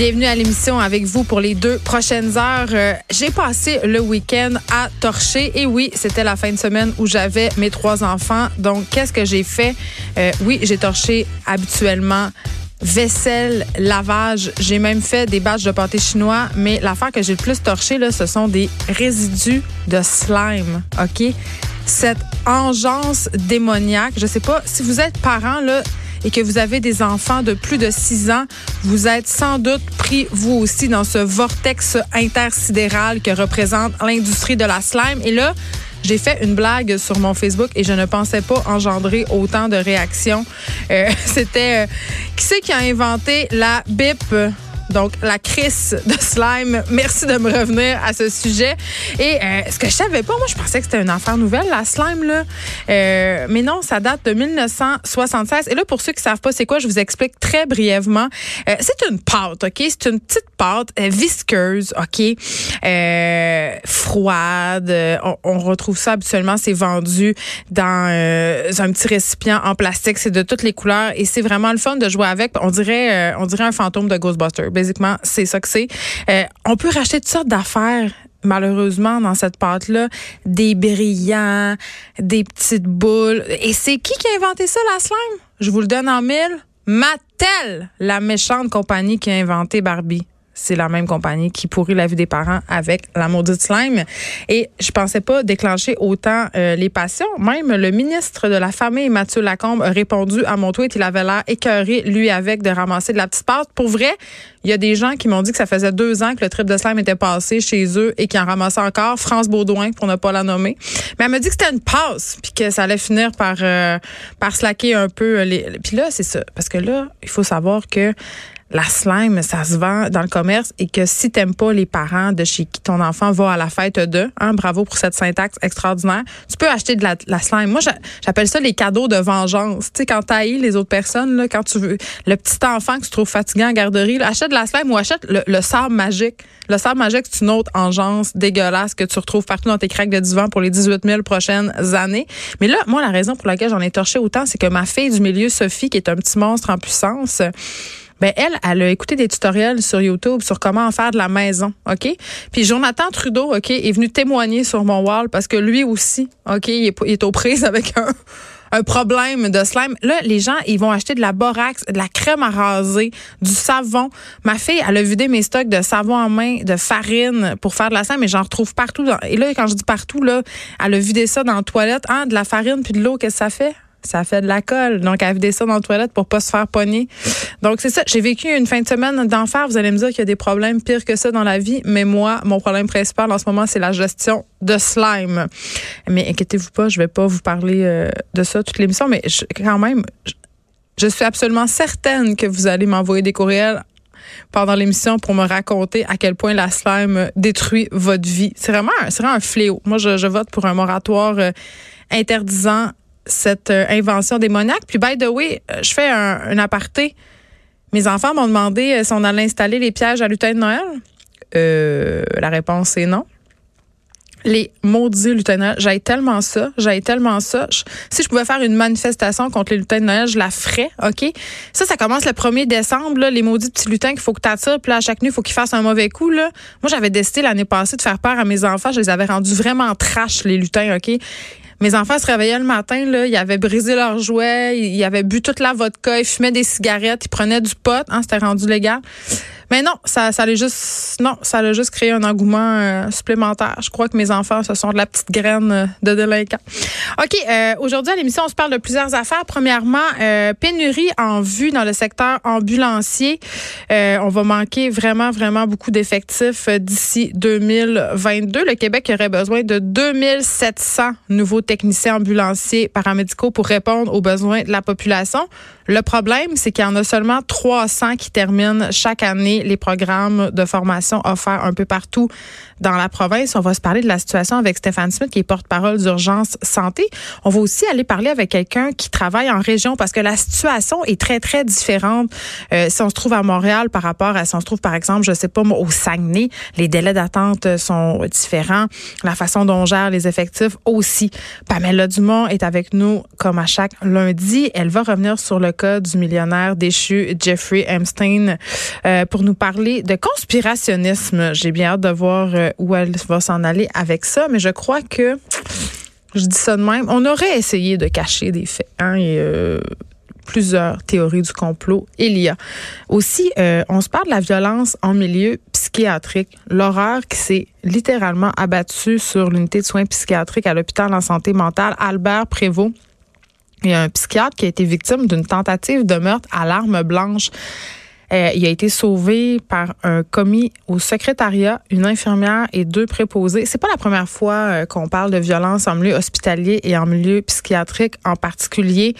Bienvenue à l'émission avec vous pour les deux prochaines heures. Euh, j'ai passé le week-end à torcher et oui, c'était la fin de semaine où j'avais mes trois enfants. Donc, qu'est-ce que j'ai fait? Euh, oui, j'ai torché habituellement vaisselle, lavage. J'ai même fait des batchs de pâté chinois, mais l'affaire que j'ai le plus torché, là, ce sont des résidus de slime, OK? Cette engeance démoniaque, je sais pas, si vous êtes parent, là, et que vous avez des enfants de plus de 6 ans, vous êtes sans doute pris, vous aussi, dans ce vortex intersidéral que représente l'industrie de la slime. Et là, j'ai fait une blague sur mon Facebook et je ne pensais pas engendrer autant de réactions. Euh, C'était euh, qui c'est qui a inventé la bip? Donc, la crise de slime. Merci de me revenir à ce sujet. Et euh, ce que je savais pas, moi, je pensais que c'était une affaire nouvelle, la slime, là. Euh, mais non, ça date de 1976. Et là, pour ceux qui savent pas c'est quoi, je vous explique très brièvement. Euh, c'est une pâte, OK? C'est une petite pâte euh, visqueuse, OK? Euh, froide. On, on, retrouve ça habituellement. C'est vendu dans un petit récipient en plastique. C'est de toutes les couleurs et c'est vraiment le fun de jouer avec. On dirait, on dirait un fantôme de Ghostbusters C'est ça que c'est. Euh, on peut racheter toutes sortes d'affaires malheureusement dans cette pâte-là, des brillants, des petites boules. Et c'est qui qui a inventé ça, la slime? Je vous le donne en mille. Mattel, la méchante compagnie qui a inventé Barbie c'est la même compagnie qui pourrit la vie des parents avec la maudite slime. Et je pensais pas déclencher autant euh, les passions. Même le ministre de la Famille, Mathieu Lacombe, a répondu à mon tweet. Il avait l'air écœuré, lui, avec, de ramasser de la petite pâte. Pour vrai, il y a des gens qui m'ont dit que ça faisait deux ans que le trip de slime était passé chez eux et qui en ramassaient encore. France Baudouin, pour ne pas la nommer. Mais elle m'a dit que c'était une passe, puis que ça allait finir par, euh, par slacker un peu. Les... Puis là, c'est ça. Parce que là, il faut savoir que la slime, ça se vend dans le commerce et que si t'aimes pas les parents de chez qui ton enfant va à la fête de, hein, bravo pour cette syntaxe extraordinaire, tu peux acheter de la, slime. Moi, j'appelle ça les cadeaux de vengeance. Tu sais, quand t'haïs les autres personnes, là, quand tu veux, le petit enfant que tu trouves fatiguant en garderie, achète de la slime ou achète le, sable magique. Le sable magique, c'est une autre engeance dégueulasse que tu retrouves partout dans tes craques de divan pour les 18 000 prochaines années. Mais là, moi, la raison pour laquelle j'en ai torché autant, c'est que ma fille du milieu, Sophie, qui est un petit monstre en puissance, ben elle, elle a écouté des tutoriels sur YouTube sur comment en faire de la maison, OK? Puis Jonathan Trudeau, OK, est venu témoigner sur mon wall parce que lui aussi, OK, il est, aux prises avec un problème de slime. Là, les gens, ils vont acheter de la borax, de la crème à raser, du savon. Ma fille, elle a vidé mes stocks de savon en main, de farine pour faire de la slime, mais j'en retrouve partout. Et là, quand je dis partout, là, elle a vidé ça dans la toilette. Hein, de la farine puis de l'eau, qu'est-ce que ça fait? Ça fait de la colle. Donc, elle ça dans la toilette pour pas se faire pogner. Donc, c'est ça. J'ai vécu une fin de semaine d'enfer. Vous allez me dire qu'il y a des problèmes pires que ça dans la vie. Mais moi, mon problème principal en ce moment, c'est la gestion de slime. Mais inquiétez-vous pas, je vais pas vous parler euh, de ça toute l'émission. Mais quand même, je, suis absolument certaine que vous allez m'envoyer des courriels pendant l'émission pour me raconter à quel point la slime détruit votre vie. C'est vraiment, vraiment un fléau. Moi, je, vote pour un moratoire euh, interdisant cette euh, invention démoniaque. Puis, by the way, euh, je fais un, aparté. Mes enfants m'ont demandé euh, si on allait installer les pièges à lutin de Noël. la réponse est non. Les maudits lutins de Noël, j'ai tellement ça, j'ai tellement ça. si je pouvais faire une manifestation contre les lutins de Noël, je la ferais, OK? Ça, ça commence le 1er décembre, les maudits petits lutins qu'il faut que tu attires, puis là, à chaque nuit, il faut qu'ils fassent un mauvais coup. Moi, j'avais décidé l'année passée de faire peur à mes enfants. Je les avais rendus vraiment trash, les lutins, OK? Mes enfants se réveillaient le matin, là, ils avaient brisé leurs jouets, ils avaient bu toute la vodka, ils fumaient des cigarettes, ils prenaient du pot, hein, c'était rendu légal. Mais non, ça, ça allait juste, non, ça allait juste créer un engouement euh, supplémentaire. Je crois que mes enfants, ce sont de la petite graine euh, de délinquants. OK, euh, aujourd'hui à l'émission, on se parle de plusieurs affaires. Premièrement, pénurie en vue dans le secteur ambulancier. on va manquer vraiment, vraiment beaucoup d'effectifs d'ici 2022. Le Québec aurait besoin de 2700 nouveaux techniciens ambulanciers paramédicaux pour répondre aux besoins de la population. Le problème, c'est qu'il y en a seulement 300 qui terminent chaque année les programmes de formation offerts un peu partout dans la province. On va se parler de la situation avec Stéphane Smith, qui est porte-parole d'urgence santé. On va aussi aller parler avec quelqu'un qui travaille en région parce que la situation est très, très différente euh, si on se trouve à Montréal par rapport à si on se trouve, par exemple, je sais pas, au Saguenay. Les délais d'attente sont différents. La façon dont on gère les effectifs aussi. Pamela Dumont est avec nous comme à chaque lundi. Elle va revenir sur le cas du millionnaire déchu Jeffrey Epstein euh, pour nous parler de conspirationnisme. J'ai bien hâte de voir où elle va s'en aller avec ça, mais je crois que je dis ça de même. On aurait essayé de cacher des faits. Hein, et, plusieurs théories du complot. Il y a aussi, euh, on se parle de la violence en milieu psychiatrique, l'horreur qui s'est littéralement abattue sur l'unité de soins psychiatriques à l'hôpital en santé mentale Albert Prévost. Il y a un psychiatre qui a été victime d'une tentative de meurtre à l'arme blanche. Euh, il a été sauvé par un commis au secrétariat, une infirmière et deux préposés. C'est pas la première fois euh, qu'on parle de violence en milieu hospitalier et en milieu psychiatrique en particulier.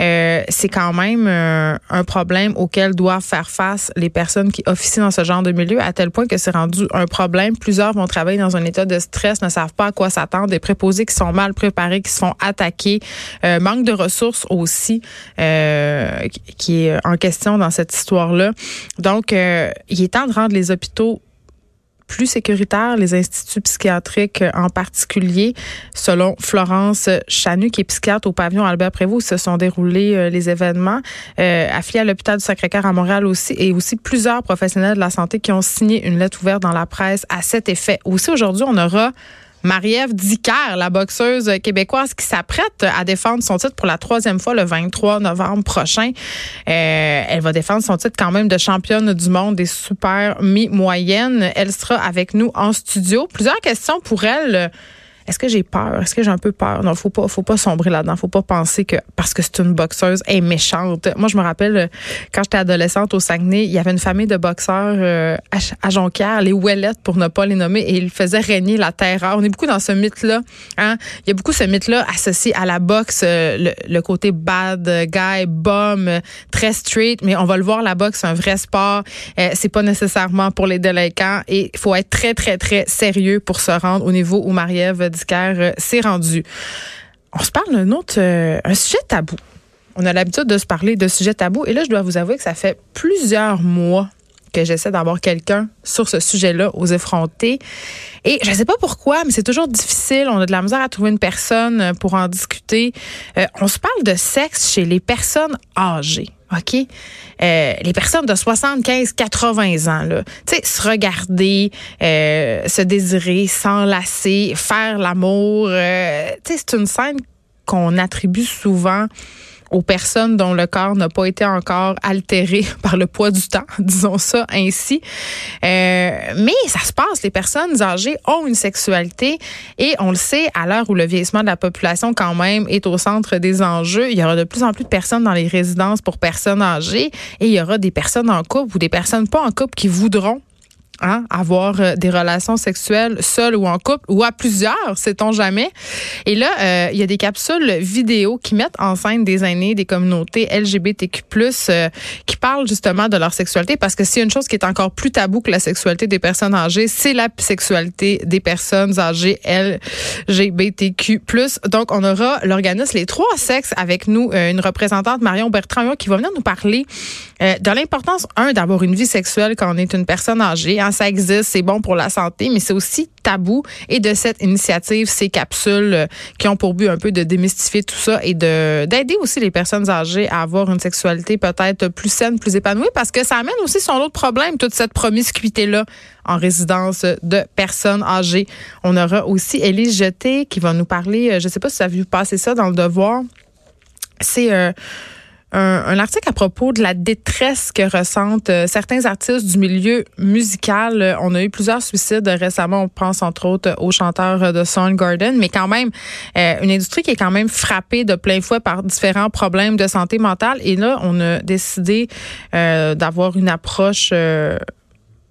Euh, c'est quand même un problème auquel doivent faire face les personnes qui officient dans ce genre de milieu, à tel point que c'est rendu un problème. Plusieurs vont travailler dans un état de stress, ne savent pas à quoi s'attendre, des préposés qui sont mal préparés, qui se font attaquer, manque de ressources aussi, qui est en question dans cette histoire-là. Donc, euh, il est temps de rendre les hôpitaux plus sécuritaires, les instituts psychiatriques euh, en particulier. Selon Florence Chanu, qui est psychiatre au pavillon Albert Prévost, se sont déroulés euh, les événements, euh, affilié à l'hôpital du Sacré-Cœur à Montréal aussi, et aussi plusieurs professionnels de la santé qui ont signé une lettre ouverte dans la presse à cet effet. Aussi, aujourd'hui, on aura Marie-Ève Dicker, la boxeuse québécoise qui s'apprête à défendre son titre pour la troisième fois le 23 novembre prochain. Euh, elle va défendre son titre quand même de championne du monde des super mi-moyennes. Elle sera avec nous en studio. Plusieurs questions pour elle. Est-ce que j'ai peur? Est-ce que j'ai un peu peur? Non, faut pas, faut pas sombrer là-dedans. Faut pas penser que parce que c'est une boxeuse, elle est méchante. Moi, je me rappelle euh, quand j'étais adolescente au Saguenay, il y avait une famille de boxeurs euh, à Jonquière, les Ouellettes pour ne pas les nommer, et ils faisaient régner la terreur. On est beaucoup dans ce mythe-là. Hein? Il y a beaucoup ce mythe-là associé à la boxe, euh, le, côté bad guy, bum, très street. Mais on va le voir, la boxe, c'est un vrai sport. c'est pas nécessairement pour les délinquants, et il faut être très, très, très sérieux pour se rendre au niveau où Marie-Ève euh, s'est rendu. On se parle d'un autre, euh, un sujet tabou. On a l'habitude de se parler de sujets tabous. Et là, je dois vous avouer que ça fait plusieurs mois que j'essaie d'avoir quelqu'un sur ce sujet-là aux effrontés. Et je ne sais pas pourquoi, mais c'est toujours difficile. On a de la misère à trouver une personne euh, pour en discuter. on se parle de sexe chez les personnes âgées. OK? Euh, les personnes de 75, 80 ans, là, tu sais, se regarder, euh, se désirer, s'enlacer, faire l'amour, euh, tu sais, c'est une scène qu'on attribue souvent aux personnes dont le corps n'a pas été encore altéré par le poids du temps, disons ça ainsi. Euh, mais ça se passe, les personnes âgées ont une sexualité et on le sait, à l'heure où le vieillissement de la population quand même est au centre des enjeux, il y aura de plus en plus de personnes dans les résidences pour personnes âgées et il y aura des personnes en couple ou des personnes pas en couple qui voudront Hein, avoir euh, des relations sexuelles seules ou en couple ou à plusieurs, sait-on jamais. Et là, euh, il y a des capsules vidéo qui mettent en scène des aînés des communautés LGBTQ+, euh, qui parlent justement de leur sexualité parce que c'est une chose qui est encore plus tabou que la sexualité des personnes âgées, c'est la sexualité des personnes âgées LGBTQ+. Donc, on aura l'organisme Les Trois Sexes avec nous, une représentante, Marion Bertrand, qui va venir nous parler de l'importance, un, d'avoir une vie sexuelle quand on est une personne âgée, ça existe, c'est bon pour la santé, mais c'est aussi tabou. Et de cette initiative, ces capsules euh, qui ont pour but un peu de démystifier tout ça et de d'aider aussi les personnes âgées à avoir une sexualité peut-être plus saine, plus épanouie, parce que ça amène aussi son autre problème, toute cette promiscuité-là en résidence de personnes âgées. On aura aussi Élise Jeté qui va nous parler, euh, je ne sais pas si ça a vu passer ça dans le devoir. C'est euh, un, article à propos de la détresse que ressentent euh, certains artistes du milieu musical. On a eu plusieurs suicides récemment. On pense entre autres aux chanteurs de Soundgarden, mais quand même euh, une industrie qui est quand même frappée de plein fouet par différents problèmes de santé mentale. Et là, on a décidé euh, d'avoir une approche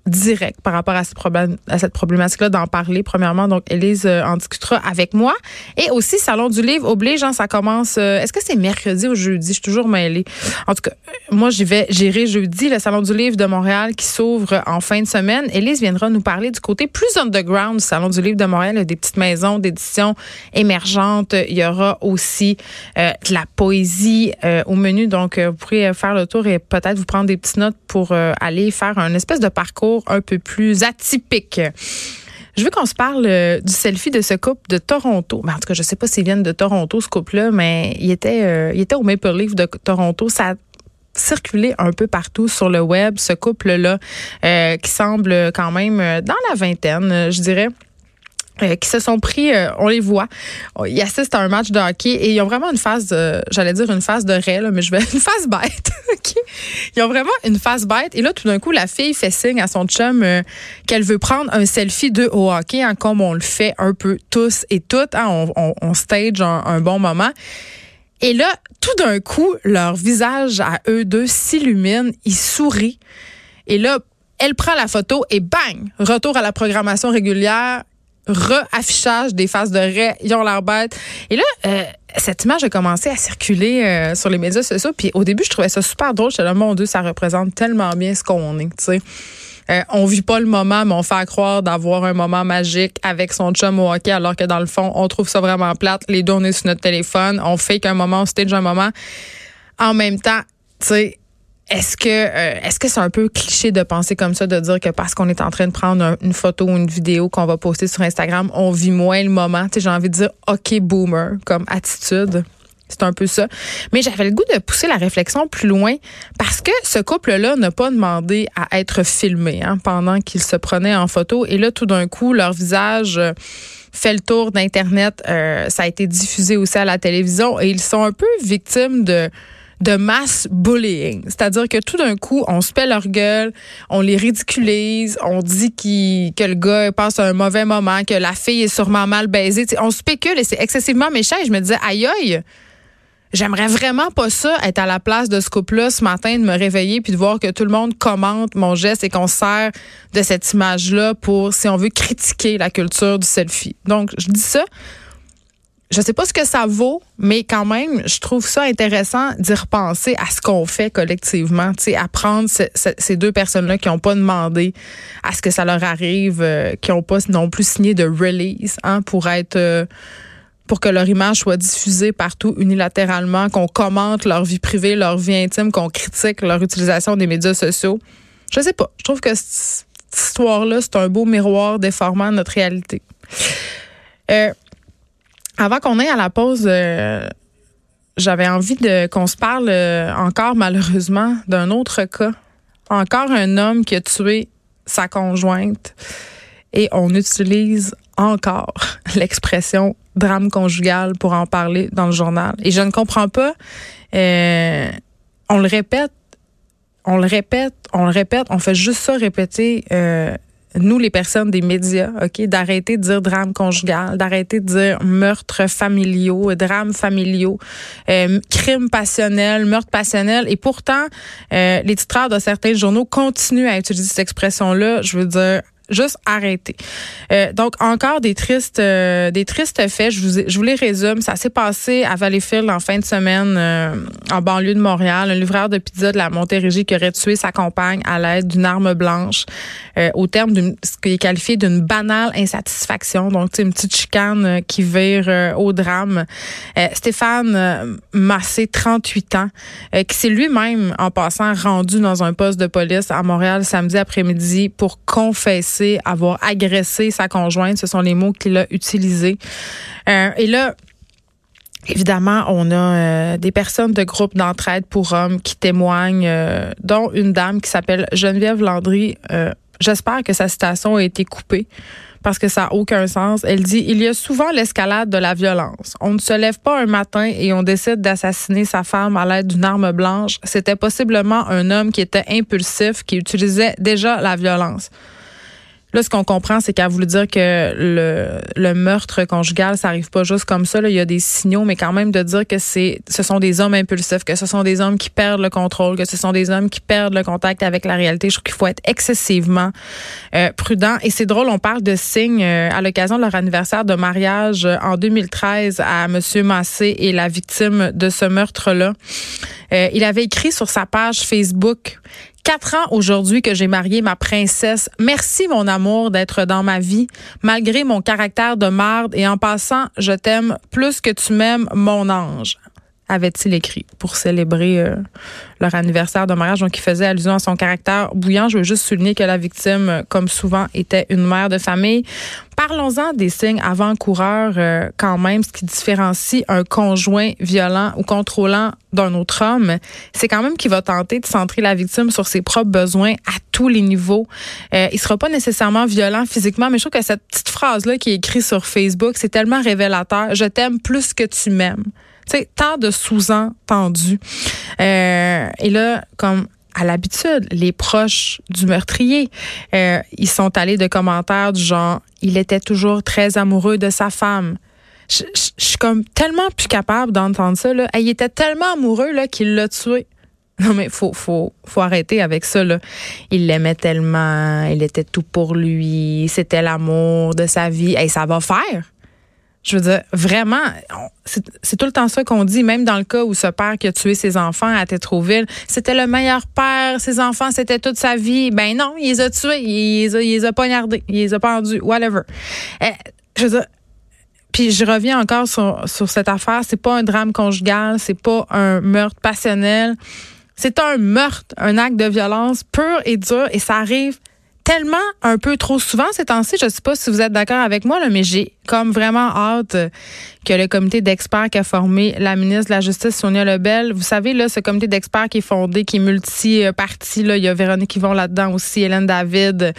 direct par rapport à, ce problème, à cette problématique-là d'en parler. Premièrement, donc Élise euh, en discutera avec moi. Et aussi, Salon du livre oblige, hein, ça commence, euh, est-ce que c'est mercredi ou jeudi? Je suis toujours mêlée. En tout cas, moi, j'y vais, j'irai jeudi, le Salon du livre de Montréal qui s'ouvre en fin de semaine. Élise viendra nous parler du côté plus underground du Salon du livre de Montréal. Des petites maisons d'édition émergentes. Il y aura aussi euh, de la poésie au menu. Donc, vous pourrez faire le tour et peut-être vous prendre des petites notes pour aller faire un espèce de parcours un peu plus atypique. Je veux qu'on se parle euh, du selfie de ce couple de Toronto. Ben, en tout cas, je sais pas s'ils viennent de Toronto, ce couple-là, mais il était, euh, il était au Maple Leaf de Toronto. Ça circulé un peu partout sur le web, ce couple-là, euh, qui semble quand même dans la vingtaine, je dirais. Euh, qui se sont pris, euh, on les voit, ils assistent à un match de hockey et ils ont vraiment une phase de, j'allais dire une phase de raie, mais je vais une phase bête. Ils ont vraiment une phase bête et là tout d'un coup la fille fait signe à son chum euh, qu'elle veut prendre un selfie de au hockey, hein, comme on le fait un peu tous et toutes, hein, on, on, stage un, bon moment. Et là, tout d'un coup, leur visage à eux deux s'illumine, ils sourient. Et là, elle prend la photo et bang, retour à la programmation régulière re-affichage des faces de raie, ils. Et là, euh, cette image a commencé à circuler euh, sur les médias sociaux. Puis au début, je trouvais ça super drôle. J'étais là, mon Dieu, ça représente tellement bien ce qu'on est, tu sais. Euh, on vit pas le moment, mais on fait croire d'avoir un moment magique avec son chum au hockey, alors que dans le fond, on trouve ça vraiment plate. Les deux, on est sur notre téléphone. On fait qu'un moment, on stage un moment. En même temps, tu sais, est-ce que euh, est-ce que c'est un peu cliché de penser comme ça, de dire que parce qu'on est en train de prendre une photo ou une vidéo qu'on va poster sur Instagram, on vit moins le moment? J'ai envie de dire OK boomer comme attitude. C'est un peu ça. Mais j'avais le goût de pousser la réflexion plus loin parce que ce couple-là n'a pas demandé à être filmé hein, pendant qu'ils se prenaient en photo. Et là, tout d'un coup, leur visage euh, fait le tour d'Internet. Euh, ça a été diffusé aussi à la télévision et ils sont un peu victimes de de mass bullying. C'est-à-dire que tout d'un coup, on se pèle leur gueule, on les ridiculise, on dit que le gars passe un mauvais moment, que la fille est sûrement mal baisée. on spécule et c'est excessivement méchant. Je me disais, aïe aïe, j'aimerais vraiment pas ça, être à la place de ce couple-là ce matin, de me réveiller puis de voir que tout le monde commente mon geste et qu'on sert de cette image-là pour, si on veut, critiquer la culture du selfie. Donc, je dis ça je sais pas ce que ça vaut, mais quand même, je trouve ça intéressant d'y repenser à ce qu'on fait collectivement, tu sais, à ces deux personnes-là qui n'ont pas demandé à ce que ça leur arrive, euh, qui n'ont pas non plus signé de release, hein, pour être euh, pour que leur image soit diffusée partout unilatéralement, qu'on commente leur vie privée, leur vie intime, qu'on critique leur utilisation des médias sociaux. Je sais pas. Je trouve que cette histoire-là, c'est un beau miroir déformant notre réalité. Euh, avant qu'on aille à la pause, euh, j'avais envie de qu'on se parle euh, encore malheureusement d'un autre cas. Encore un homme qui a tué sa conjointe et on utilise encore l'expression drame conjugal pour en parler dans le journal. Et je ne comprends pas. Euh, on le répète, on le répète, on le répète, on fait juste ça répéter nous, les personnes des médias, OK, d'arrêter de dire drame conjugal, d'arrêter de dire meurtres familiaux, drames familiaux, euh, crimes passionnels, meurtres passionnels. Et pourtant, euh, les titreurs de certains journaux continuent à utiliser cette expression-là. Je veux dire, juste arrêter. Euh, donc encore des tristes euh, des tristes faits, je vous les résume, ça s'est passé à Valleyfield en fin de semaine euh, en banlieue de Montréal, un livreur de pizza de la Montérégie qui aurait tué sa compagne à l'aide d'une arme blanche au terme d'une ce qui est qualifié d'une banale insatisfaction. Donc une petite chicane qui vire au drame. Stéphane Massé 38 ans qui s'est lui-même en passant rendu dans un poste de police à Montréal samedi après-midi pour confesser avoir agressé sa conjointe. Ce sont les mots qu'il a utilisés. Euh, et là, Évidemment, on a euh, des personnes de groupe d'entraide pour hommes qui témoignent, euh, dont une dame qui s'appelle Geneviève Landry. J'espère que sa citation a été coupée parce que ça n'a aucun sens. Elle dit, il y a souvent l'escalade de la violence. On ne se lève pas un matin et on décide d'assassiner sa femme à l'aide d'une arme blanche. C'était possiblement un homme qui était impulsif, qui utilisait déjà la violence. Là, ce qu'on comprend, c'est qu'elle voulu dire que le, le meurtre conjugal, ça arrive pas juste comme ça. Là. Il y a des signaux, mais quand même de dire que c'est, ce sont des hommes impulsifs, que ce sont des hommes qui perdent le contrôle, que ce sont des hommes qui perdent le contact avec la réalité. Je trouve qu'il faut être excessivement euh, prudent. Et c'est drôle, on parle de signes euh, à l'occasion de leur anniversaire de mariage euh, en 2013 à Monsieur Massé et la victime de ce meurtre-là. il avait écrit sur sa page Facebook Quatre ans aujourd'hui que j'ai marié ma princesse. Merci, mon amour, d'être dans ma vie, malgré mon caractère de marde. Et en passant, je t'aime plus que tu m'aimes, mon ange. Avait-il écrit pour célébrer euh, leur anniversaire de mariage? Donc, il faisait allusion à son caractère bouillant. Je veux juste souligner que la victime, euh, comme souvent, était une mère de famille. Parlons-en des signes avant-coureurs euh, quand même, ce qui différencie un conjoint violent ou contrôlant d'un autre homme, c'est quand même qu'il va tenter de centrer la victime sur ses propres besoins à tous les niveaux. Euh, il sera pas nécessairement violent physiquement, mais je trouve que cette petite phrase-là qui est écrite sur Facebook, c'est tellement révélateur. Je t'aime plus que tu m'aimes. Tu tant de sous-entendus. Euh, et là, comme à l'habitude, les proches du meurtrier, euh, ils sont allés de commentaires du genre, il était toujours très amoureux de sa femme. Je, suis comme tellement plus capable d'entendre ça. Là. Il était tellement amoureux là, qu'il l'a tué. Non, mais faut, faut, faut arrêter avec ça, là. Il l'aimait tellement, il était tout pour lui, c'était l'amour de sa vie. Et ça va faire. Je veux dire, vraiment, c'est tout le temps ça qu'on dit, même dans le cas où ce père qui a tué ses enfants à Tétroville, c'était le meilleur père, ses enfants, c'était toute sa vie. Ben non, il les a tués, il les a, il les a poignardés, il les a pendus, whatever. Eh, je veux dire, puis je reviens encore sur, sur cette affaire, c'est pas un drame conjugal, c'est pas un meurtre passionnel, c'est un meurtre, un acte de violence pur et dur, et ça arrive tellement un peu trop souvent ces temps-ci. Je sais pas si vous êtes d'accord avec moi, là, mais j'ai comme vraiment hâte que le comité d'experts qui a formé la ministre de la Justice, Sonia Lebel, vous savez, là, ce comité d'experts qui est fondé, qui est multi-parti, là, il y a Véronique Yvon là-dedans aussi, Hélène David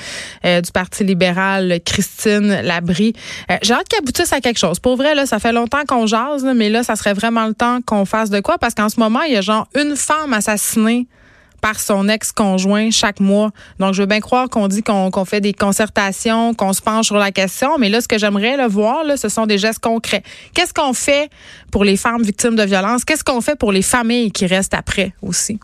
euh, du Parti libéral, Christine Labrie. Euh, j'ai hâte qu'ils aboutissent à quelque chose. Pour vrai, là, ça fait longtemps qu'on jase, mais là, ça serait vraiment le temps qu'on fasse de quoi, parce qu'en ce moment, il y a genre une femme assassinée par son ex-conjoint chaque mois. Donc, je veux bien croire qu'on dit qu'on fait des concertations, qu'on se penche sur la question, mais là, ce que j'aimerais le voir, là, ce sont des gestes concrets. Qu'est-ce qu'on fait pour les femmes victimes de violence? Qu'est-ce qu'on fait pour les familles qui restent après aussi?